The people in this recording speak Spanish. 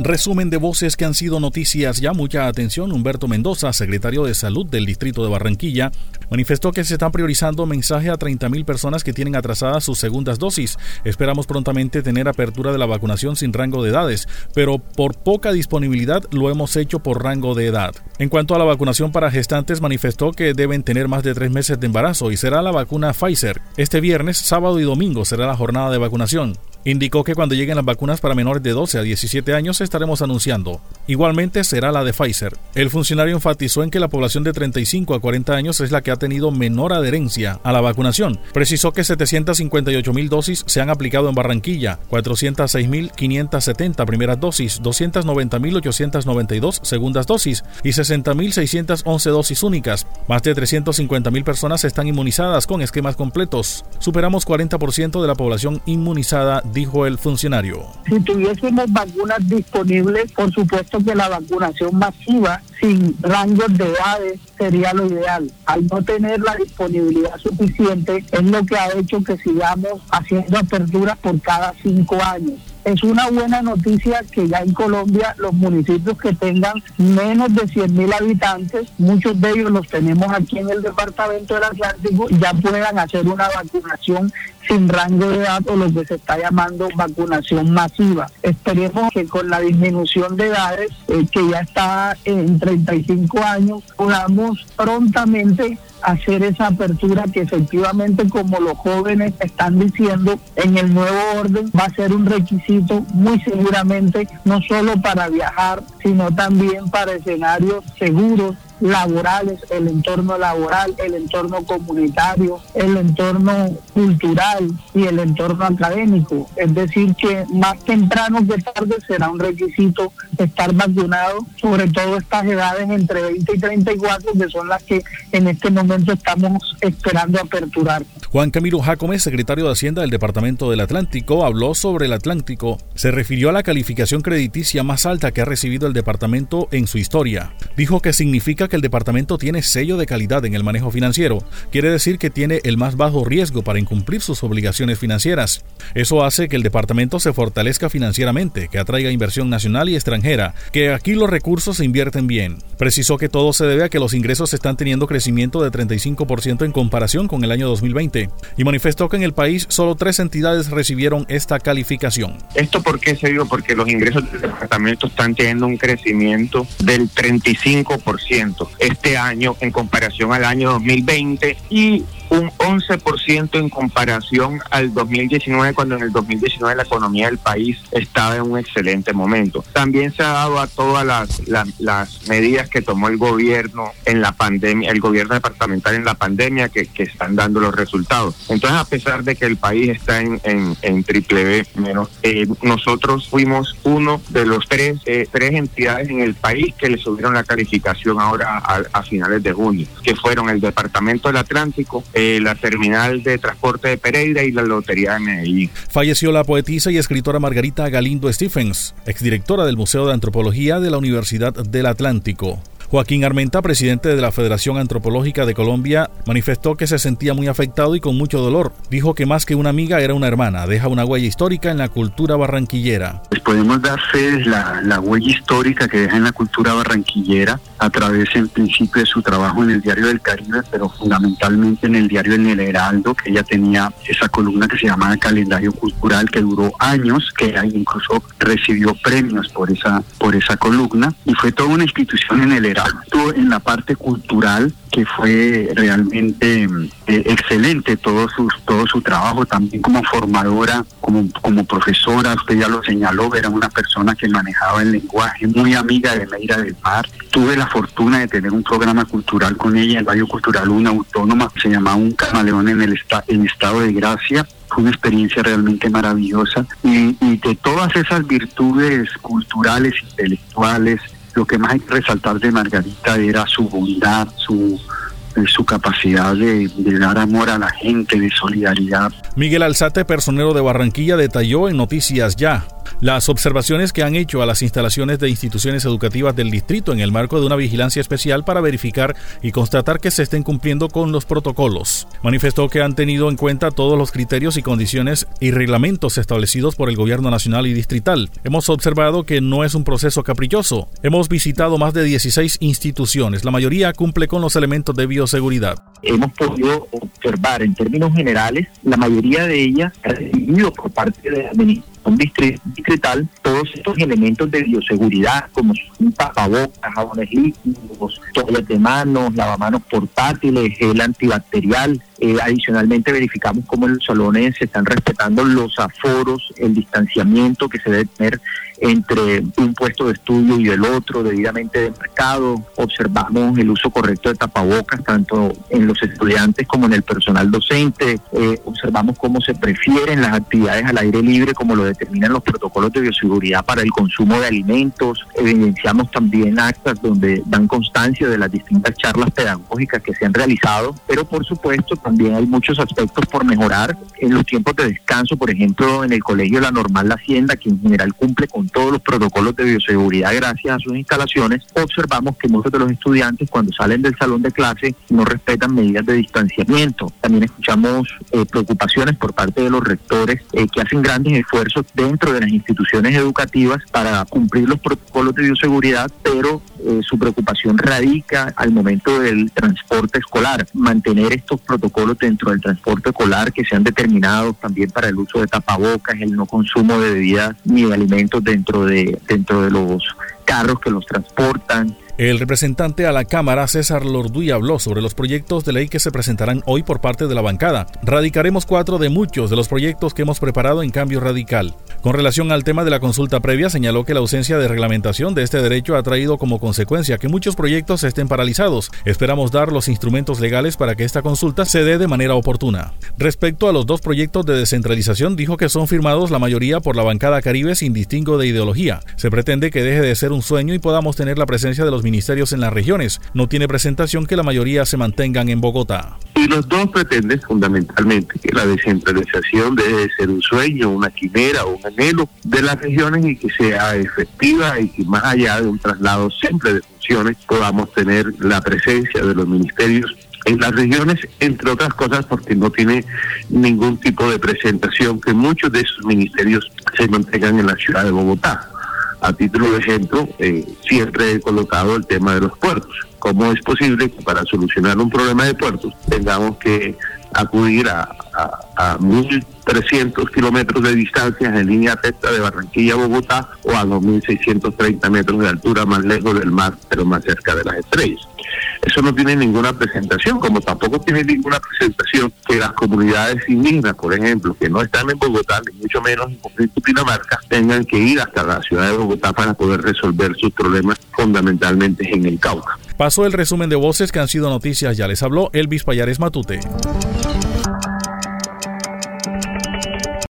Resumen de voces que han sido noticias ya. Mucha atención. Humberto Mendoza, secretario de Salud del Distrito de Barranquilla, manifestó que se están priorizando mensaje a 30.000 personas que tienen atrasadas sus segundas dosis. Esperamos prontamente tener apertura de la vacunación sin rango de edades, pero por poca disponibilidad lo hemos hecho por rango de edad. En cuanto a la vacunación para gestantes, manifestó que deben tener más de tres meses de embarazo y será la vacuna Pfizer. Este viernes, sábado y domingo será la jornada de vacunación. Indicó que cuando lleguen las vacunas para menores de 12 a 17 años estaremos anunciando. Igualmente será la de Pfizer. El funcionario enfatizó en que la población de 35 a 40 años es la que ha tenido menor adherencia a la vacunación. Precisó que 758 mil dosis se han aplicado en Barranquilla, 406 mil 570 primeras dosis, 290 mil 892 segundas dosis y 60 mil 611 dosis únicas. Más de 350 mil personas están inmunizadas con esquemas completos. Superamos 40% de la población inmunizada dijo el funcionario. Si tuviésemos vacunas disponibles, por supuesto que la vacunación masiva sin rangos de edades sería lo ideal. Al no tener la disponibilidad suficiente es lo que ha hecho que sigamos haciendo aperturas por cada cinco años. Es una buena noticia que ya en Colombia los municipios que tengan menos de 100 mil habitantes, muchos de ellos los tenemos aquí en el departamento del Atlántico, ya puedan hacer una vacunación sin rango de edad o lo que se está llamando vacunación masiva. Esperemos que con la disminución de edades, eh, que ya está en 35 años, podamos prontamente hacer esa apertura que efectivamente, como los jóvenes están diciendo, en el nuevo orden va a ser un requisito muy seguramente, no solo para viajar, sino también para escenarios seguros laborales, el entorno laboral, el entorno comunitario, el entorno cultural y el entorno académico. Es decir, que más temprano que tarde será un requisito estar vacunado, sobre todo estas edades entre 20 y 34, que son las que en este momento estamos esperando aperturar. Juan Camilo Jacome, secretario de Hacienda del Departamento del Atlántico, habló sobre el Atlántico. Se refirió a la calificación crediticia más alta que ha recibido el departamento en su historia. Dijo que significa que el departamento tiene sello de calidad en el manejo financiero. Quiere decir que tiene el más bajo riesgo para incumplir sus obligaciones financieras. Eso hace que el departamento se fortalezca financieramente, que atraiga inversión nacional y extranjera, que aquí los recursos se invierten bien. Precisó que todo se debe a que los ingresos están teniendo crecimiento de 35% en comparación con el año 2020 y manifestó que en el país solo tres entidades recibieron esta calificación. ¿Esto por qué se dio? Porque los ingresos del departamento están teniendo un crecimiento del 35% este año en comparación al año 2020 y un 11% en comparación al 2019, cuando en el 2019 la economía del país estaba en un excelente momento. También se ha dado a todas las, las, medidas que tomó el gobierno en la pandemia, el gobierno departamental en la pandemia, que, que están dando los resultados. Entonces, a pesar de que el país está en, en, triple B menos, eh, nosotros fuimos uno de los tres, eh, tres entidades en el país que le subieron la calificación ahora a, a finales de junio, que fueron el Departamento del Atlántico, eh, la terminal de transporte de Pereira y la Lotería de Medellín. Falleció la poetisa y escritora Margarita Galindo Stephens, exdirectora del Museo de Antropología de la Universidad del Atlántico. Joaquín Armenta, presidente de la Federación Antropológica de Colombia, manifestó que se sentía muy afectado y con mucho dolor. Dijo que más que una amiga era una hermana. Deja una huella histórica en la cultura barranquillera. Pues podemos dar fe la huella histórica que deja en la cultura barranquillera a través en principio de su trabajo en el Diario del Caribe, pero fundamentalmente en el diario El Heraldo, que ella tenía esa columna que se llamaba Calendario Cultural, que duró años, que incluso recibió premios por esa, por esa columna, y fue toda una institución en el Heraldo. En la parte cultural que fue realmente eh, excelente todo su todo su trabajo también como formadora como como profesora usted ya lo señaló era una persona que manejaba el lenguaje muy amiga de Meira del Mar. Tuve la fortuna de tener un programa cultural con ella en Radio Cultural una autónoma se llamaba un camaleón en el en estado de gracia. Fue una experiencia realmente maravillosa y, y de todas esas virtudes culturales intelectuales lo que más hay que resaltar de Margarita era su bondad, su su capacidad de, dar amor a la gente, de solidaridad. Miguel Alzate, personero de Barranquilla, detalló en Noticias Ya las observaciones que han hecho a las instalaciones de instituciones educativas del distrito en el marco de una vigilancia especial para verificar y constatar que se estén cumpliendo con los protocolos. Manifestó que han tenido en cuenta todos los criterios y condiciones y reglamentos establecidos por el gobierno nacional y distrital. Hemos observado que no es un proceso caprichoso. Hemos visitado más de 16 instituciones. La mayoría cumple con los elementos de bioseguridad. Hemos podido observar en términos generales, la mayoría de ellas recibido por parte de la administración distrital todos estos elementos de bioseguridad como son tapabocas, jabones líquidos, toallas de manos, lavamanos portátiles, gel antibacterial. Eh, adicionalmente verificamos cómo en los salones se están respetando los aforos, el distanciamiento que se debe tener entre un puesto de estudio y el otro, debidamente demarcado. Observamos el uso correcto de tapabocas, tanto en los estudiantes como en el personal docente. Eh, observamos cómo se prefieren las actividades al aire libre, como lo determinan los protocolos de bioseguridad para el consumo de alimentos. Evidenciamos también actas donde dan constancia de las distintas charlas pedagógicas que se han realizado, pero por supuesto también hay muchos aspectos por mejorar en los tiempos de descanso, por ejemplo, en el colegio La Normal La Hacienda, que en general cumple con todos los protocolos de bioseguridad gracias a sus instalaciones, observamos que muchos de los estudiantes cuando salen del salón de clase no respetan medidas de distanciamiento. También escuchamos eh, preocupaciones por parte de los rectores eh, que hacen grandes esfuerzos dentro de las instituciones educativas para cumplir los protocolos de bioseguridad, pero eh, su preocupación radica al momento del transporte escolar, mantener estos protocolos dentro del transporte escolar que se han determinado también para el uso de tapabocas, el no consumo de bebidas ni de alimentos dentro de, dentro de los carros que los transportan, el representante a la Cámara, César Lorduy, habló sobre los proyectos de ley que se presentarán hoy por parte de la bancada. Radicaremos cuatro de muchos de los proyectos que hemos preparado en cambio radical. Con relación al tema de la consulta previa, señaló que la ausencia de reglamentación de este derecho ha traído como consecuencia que muchos proyectos estén paralizados. Esperamos dar los instrumentos legales para que esta consulta se dé de manera oportuna. Respecto a los dos proyectos de descentralización, dijo que son firmados la mayoría por la bancada Caribe sin distingo de ideología. Se pretende que deje de ser un sueño y podamos tener la presencia de los ministerios en las regiones. No tiene presentación que la mayoría se mantengan en Bogotá. Y los dos pretenden fundamentalmente que la descentralización deje de ser un sueño, una quimera un anhelo de las regiones y que sea efectiva y que más allá de un traslado siempre de funciones podamos tener la presencia de los ministerios en las regiones, entre otras cosas porque no tiene ningún tipo de presentación que muchos de esos ministerios se mantengan en la ciudad de Bogotá. A título de ejemplo, eh, siempre he colocado el tema de los puertos. ¿Cómo es posible que para solucionar un problema de puertos tengamos que acudir a, a, a 1.300 kilómetros de distancia en línea recta de Barranquilla a Bogotá o a 2.630 metros de altura más lejos del mar, pero más cerca de las estrellas? Eso no tiene ninguna presentación, como tampoco tiene ninguna presentación que las comunidades indígenas, por ejemplo, que no están en Bogotá, ni mucho menos en Dinamarca, tengan que ir hasta la ciudad de Bogotá para poder resolver sus problemas fundamentalmente en el Cauca. Pasó el resumen de voces que han sido noticias, ya les habló Elvis Payares Matute.